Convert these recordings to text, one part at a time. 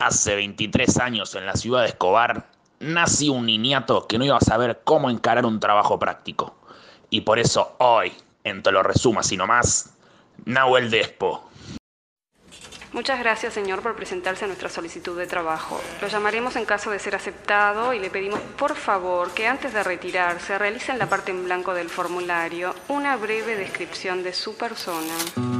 Hace 23 años en la ciudad de Escobar nací un niñato que no iba a saber cómo encarar un trabajo práctico. Y por eso hoy, en Te lo resumo así nomás, Nahuel Despo. Muchas gracias, señor, por presentarse a nuestra solicitud de trabajo. Lo llamaremos en caso de ser aceptado y le pedimos, por favor, que antes de retirarse realice en la parte en blanco del formulario una breve descripción de su persona.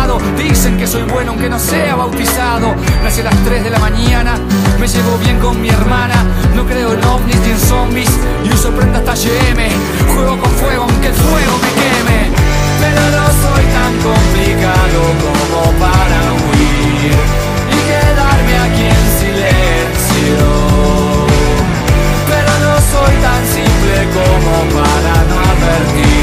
Dicen que soy bueno aunque no sea bautizado. Nací a las 3 de la mañana me llevo bien con mi hermana, no creo en ovnis ni en zombies y uso prenda hasta GM. Juego con fuego aunque el fuego me queme, pero no soy tan complicado como para huir y quedarme aquí en silencio. Pero no soy tan simple como para no advertir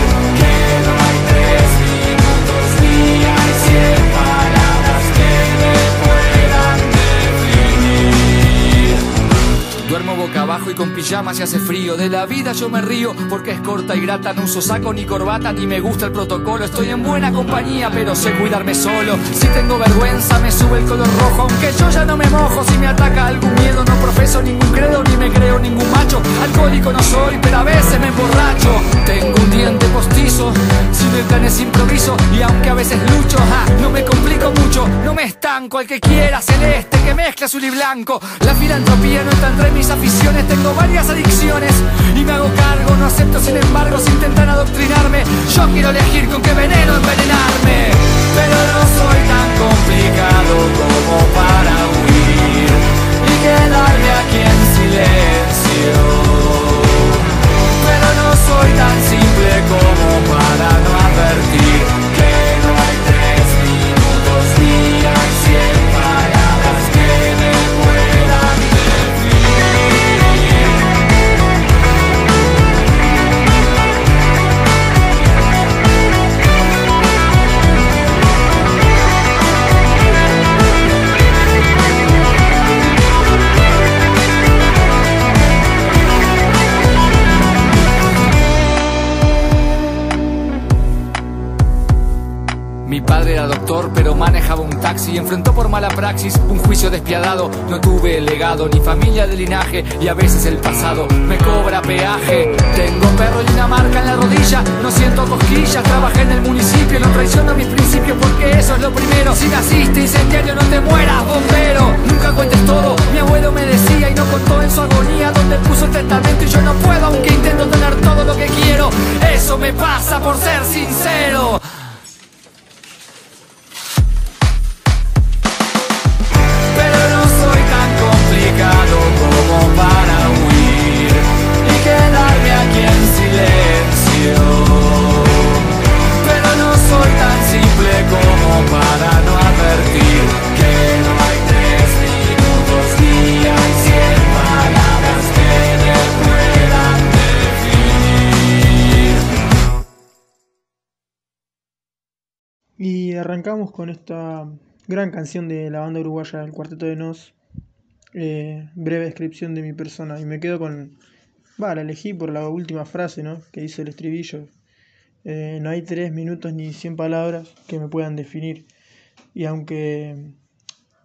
pijama se hace frío. De la vida yo me río porque es corta y grata. No uso saco ni corbata ni me gusta el protocolo. Estoy en buena compañía, pero sé cuidarme solo. Si tengo vergüenza, me sube el color rojo. Aunque yo ya no me mojo. Si me ataca algún miedo, no profeso ningún credo ni me creo ningún macho. Alcohólico no soy, pero a veces me emborracho. Tengo un diente postizo. Si no el plan es improviso. Y aunque a veces lucho, ja, no me complico mucho. No me estanco. El que quiera celeste que mezcla azul y blanco. La filantropía no está entre mis aficiones. Tengo varias adicciones y me hago cargo. No acepto, sin embargo, si intentan adoctrinarme. Yo quiero elegir con qué veneno envenenarme. Pero no soy tan complicado como para huir y quedarme aquí en silencio. Enfrentó por mala praxis un juicio despiadado. No tuve legado ni familia de linaje y a veces el pasado me cobra peaje. Tengo perro y una marca en la rodilla, no siento cosquillas. Trabajé en el municipio, no traiciono mis principios porque eso es lo primero. Si naciste incendiario, no te mueras, Arrancamos con esta gran canción de la banda uruguaya El Cuarteto de Nos. eh, breve descripción de mi persona. Y me quedo con. Va, elegí por la última frase, ¿no? Que dice el estribillo. Eh, no hay tres minutos ni cien palabras que me puedan definir. Y aunque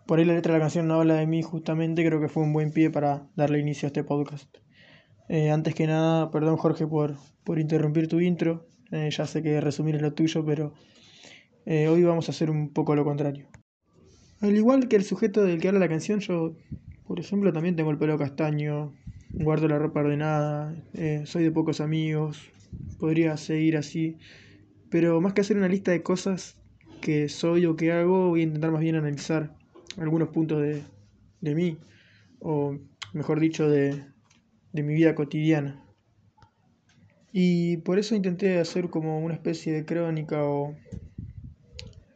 por ahí la letra de la canción no habla de mí justamente, creo que fue un buen pie para darle inicio a este podcast. Eh, antes que nada, perdón Jorge por, por interrumpir tu intro. Ya sé que resumir es lo tuyo, pero eh, hoy vamos a hacer un poco lo contrario. Al igual que el sujeto del que habla la canción, yo, por ejemplo, también tengo el pelo castaño, guardo la ropa ordenada, eh, soy de pocos amigos, podría seguir así, pero más que hacer una lista de cosas que soy o que hago, voy a intentar más bien analizar algunos puntos de, de mí, o mejor dicho, de, de mi vida cotidiana. Y por eso intenté hacer como una especie de crónica o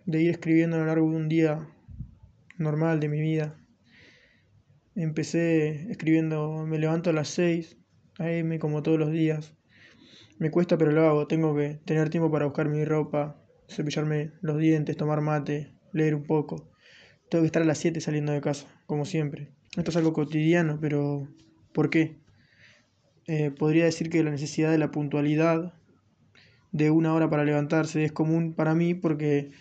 de ir escribiendo a lo largo de un día normal de mi vida. Empecé escribiendo, me levanto a las 6 a.m. como todos los días. Me cuesta pero lo hago, tengo que tener tiempo para buscar mi ropa, cepillarme los dientes, tomar mate, leer un poco. Tengo que estar a las 7 saliendo de casa, como siempre. Esto es algo cotidiano, pero ¿por qué? Eh, podría decir que la necesidad de la puntualidad de una hora para levantarse es común para mí porque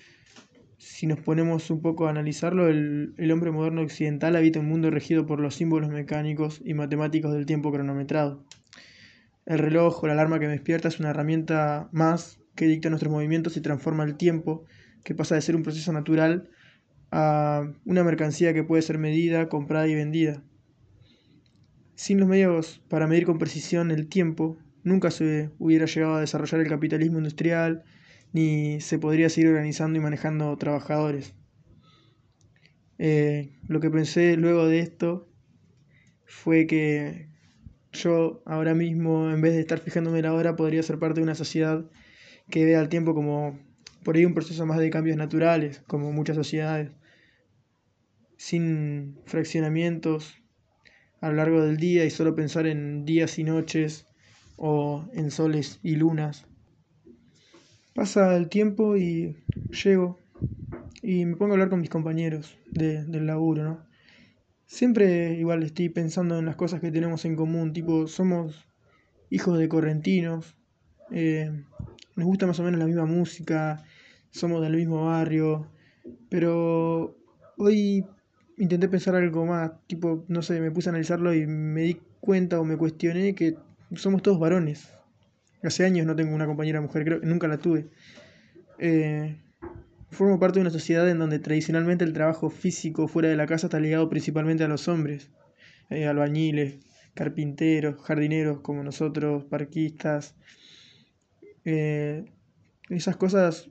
si nos ponemos un poco a analizarlo, el, el, hombre moderno occidental habita un mundo regido por los símbolos mecánicos y matemáticos del tiempo cronometrado. El reloj o la alarma que despierta es una herramienta más que dicta nuestros movimientos y transforma el tiempo, que pasa de ser un proceso natural a una mercancía que puede ser medida, comprada y vendida. Sin los medios para medir con precisión el tiempo, nunca se hubiera llegado a desarrollar el capitalismo industrial, ni se podría seguir organizando y manejando trabajadores. Eh, lo que pensé luego de esto fue que yo ahora mismo, en vez de estar fijándome la hora, podría ser parte de una sociedad que vea el tiempo como por ahí un proceso más de cambios naturales, como muchas sociedades, sin fraccionamientos a lo largo del día y solo pensar en días y noches o en soles y lunas. Pasa el tiempo y llego y me pongo a hablar con mis compañeros de, del laburo, ¿no? Siempre igual estoy pensando en las cosas que tenemos en común, tipo, somos hijos de correntinos, eh, nos gusta más o menos la misma música, somos del mismo barrio, pero hoy intenté pensar algo más, tipo, no sé, me puse a analizarlo y me di cuenta o me cuestioné que somos todos varones. Hace años no tengo una compañera mujer, creo que nunca la tuve. Eh, formo parte de una sociedad en donde tradicionalmente el trabajo físico fuera de la casa está ligado principalmente a los hombres, eh, albañiles, carpinteros, jardineros como nosotros, parquistas. Eh, esas cosas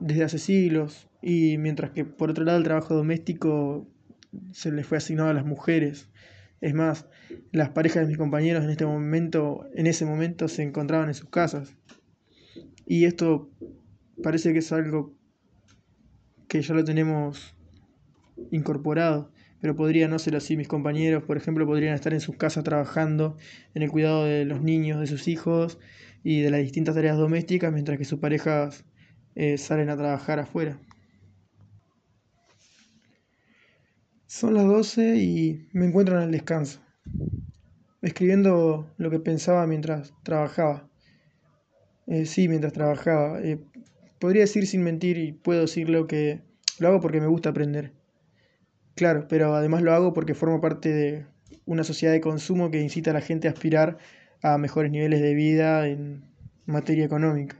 desde hace siglos y mientras que por otro lado el trabajo doméstico se le fue asignado a las mujeres. Es más, las parejas de mis compañeros en este momento, en ese momento se encontraban en sus casas. Y esto parece que es algo que ya lo tenemos incorporado, pero podría no ser así. Mis compañeros, por ejemplo, podrían estar en sus casas trabajando en el cuidado de los niños, de sus hijos y de las distintas tareas domésticas, mientras que sus parejas eh, salen a trabajar afuera. Son las 12 y me encuentro en el descanso, escribiendo lo que pensaba mientras trabajaba. Eh, sí, mientras trabajaba. Eh, podría decir sin mentir y puedo decirlo que lo hago porque me gusta aprender. Claro, pero además lo hago porque formo parte de una sociedad de consumo que incita a la gente a aspirar a mejores niveles de vida en materia económica.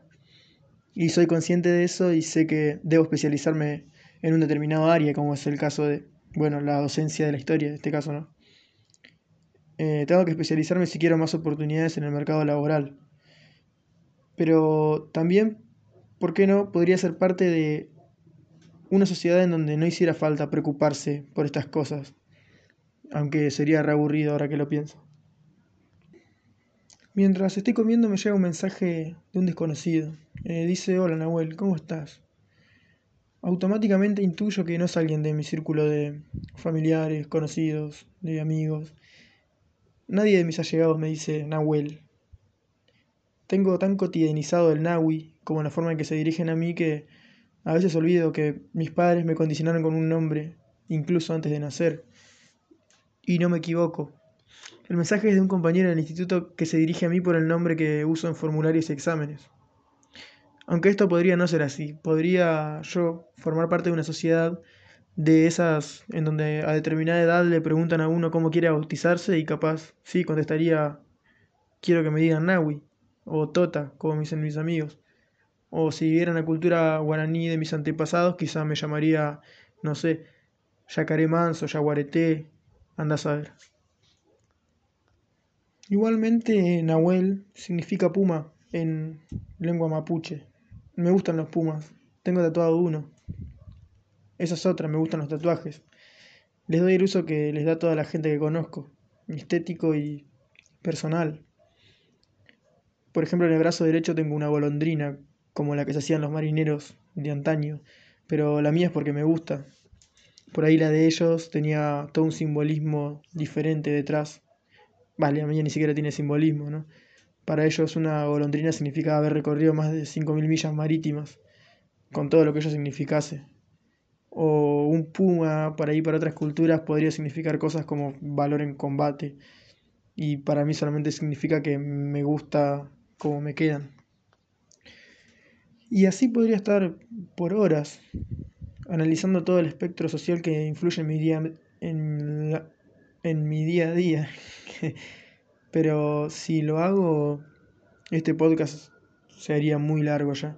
Y soy consciente de eso y sé que debo especializarme en un determinado área, como es el caso de bueno, la docencia de la historia, en este caso, ¿no? Eh, tengo que especializarme si quiero más oportunidades en el mercado laboral. Pero también, ¿por qué no? Podría ser parte de una sociedad en donde no hiciera falta preocuparse por estas cosas. Aunque sería reaburrido ahora que lo pienso. Mientras estoy comiendo me llega un mensaje de un desconocido. Eh, dice, hola Nahuel, ¿cómo estás? Automáticamente intuyo que no es alguien de mi círculo de familiares, conocidos, de amigos. Nadie de mis allegados me dice Nahuel. Tengo tan cotidianizado el Nahui como la forma en que se dirigen a mí que a veces olvido que mis padres me condicionaron con un nombre, incluso antes de nacer. Y no me equivoco. El mensaje es de un compañero del instituto que se dirige a mí por el nombre que uso en formularios y exámenes. Aunque esto podría no ser así, podría yo formar parte de una sociedad de esas en donde a determinada edad le preguntan a uno cómo quiere bautizarse y capaz sí contestaría quiero que me digan Nahui o Tota, como me dicen mis amigos. O si viviera la cultura guaraní de mis antepasados, quizá me llamaría, no sé, Yacaré Manso, Yaguareté, andás a ver. Igualmente, Nahuel significa puma en lengua mapuche. Me gustan los pumas. Tengo tatuado uno. Esa es otra, me gustan los tatuajes. Les doy el uso que les da toda la gente que conozco, estético y personal. Por ejemplo, en el brazo derecho tengo una golondrina, como la que se hacían los marineros de antaño, pero la mía es porque me gusta. por ahí la de ellos tenía todo un simbolismo diferente detrás. Vale, a mí ni siquiera tiene simbolismo, ¿no? Para ellos una golondrina significa haber recorrido más de 5.000 millas marítimas, con todo lo que ello significase. O un puma, para ahí para otras culturas, podría significar cosas como valor en combate. Y para mí solamente significa que me gusta cómo me quedan. Y así podría estar por horas, analizando todo el espectro social que influye en mi día, en mi día a día. Pero si lo hago, este podcast se haría muy largo ya.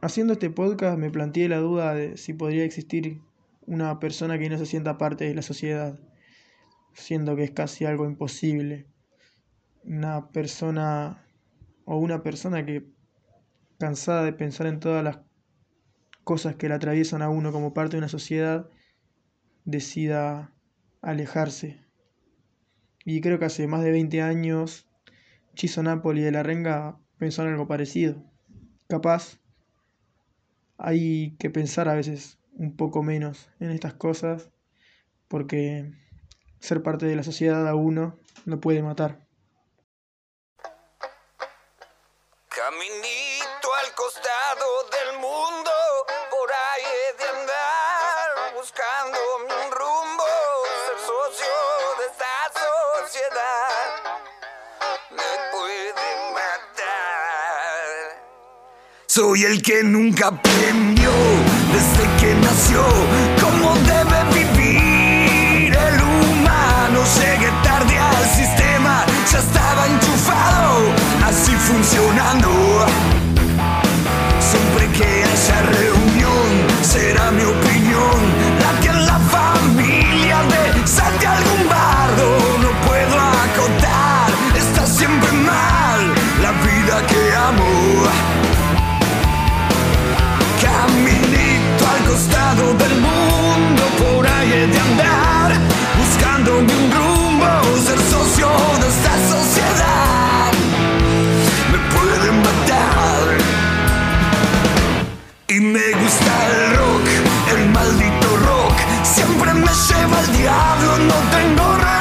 Haciendo este podcast me planteé la duda de si podría existir una persona que no se sienta parte de la sociedad, siendo que es casi algo imposible. Una persona o una persona que cansada de pensar en todas las cosas que la atraviesan a uno como parte de una sociedad, decida alejarse. Y creo que hace más de 20 años Chiso Napoli de la Renga pensó en algo parecido. Capaz hay que pensar a veces un poco menos en estas cosas porque ser parte de la sociedad a uno no puede matar. Socio de esta sociedad me puede matar. Soy el que nunca aprendió desde que nació el rock, el maldito rock. Siempre me lleva el diablo, no tengo religión.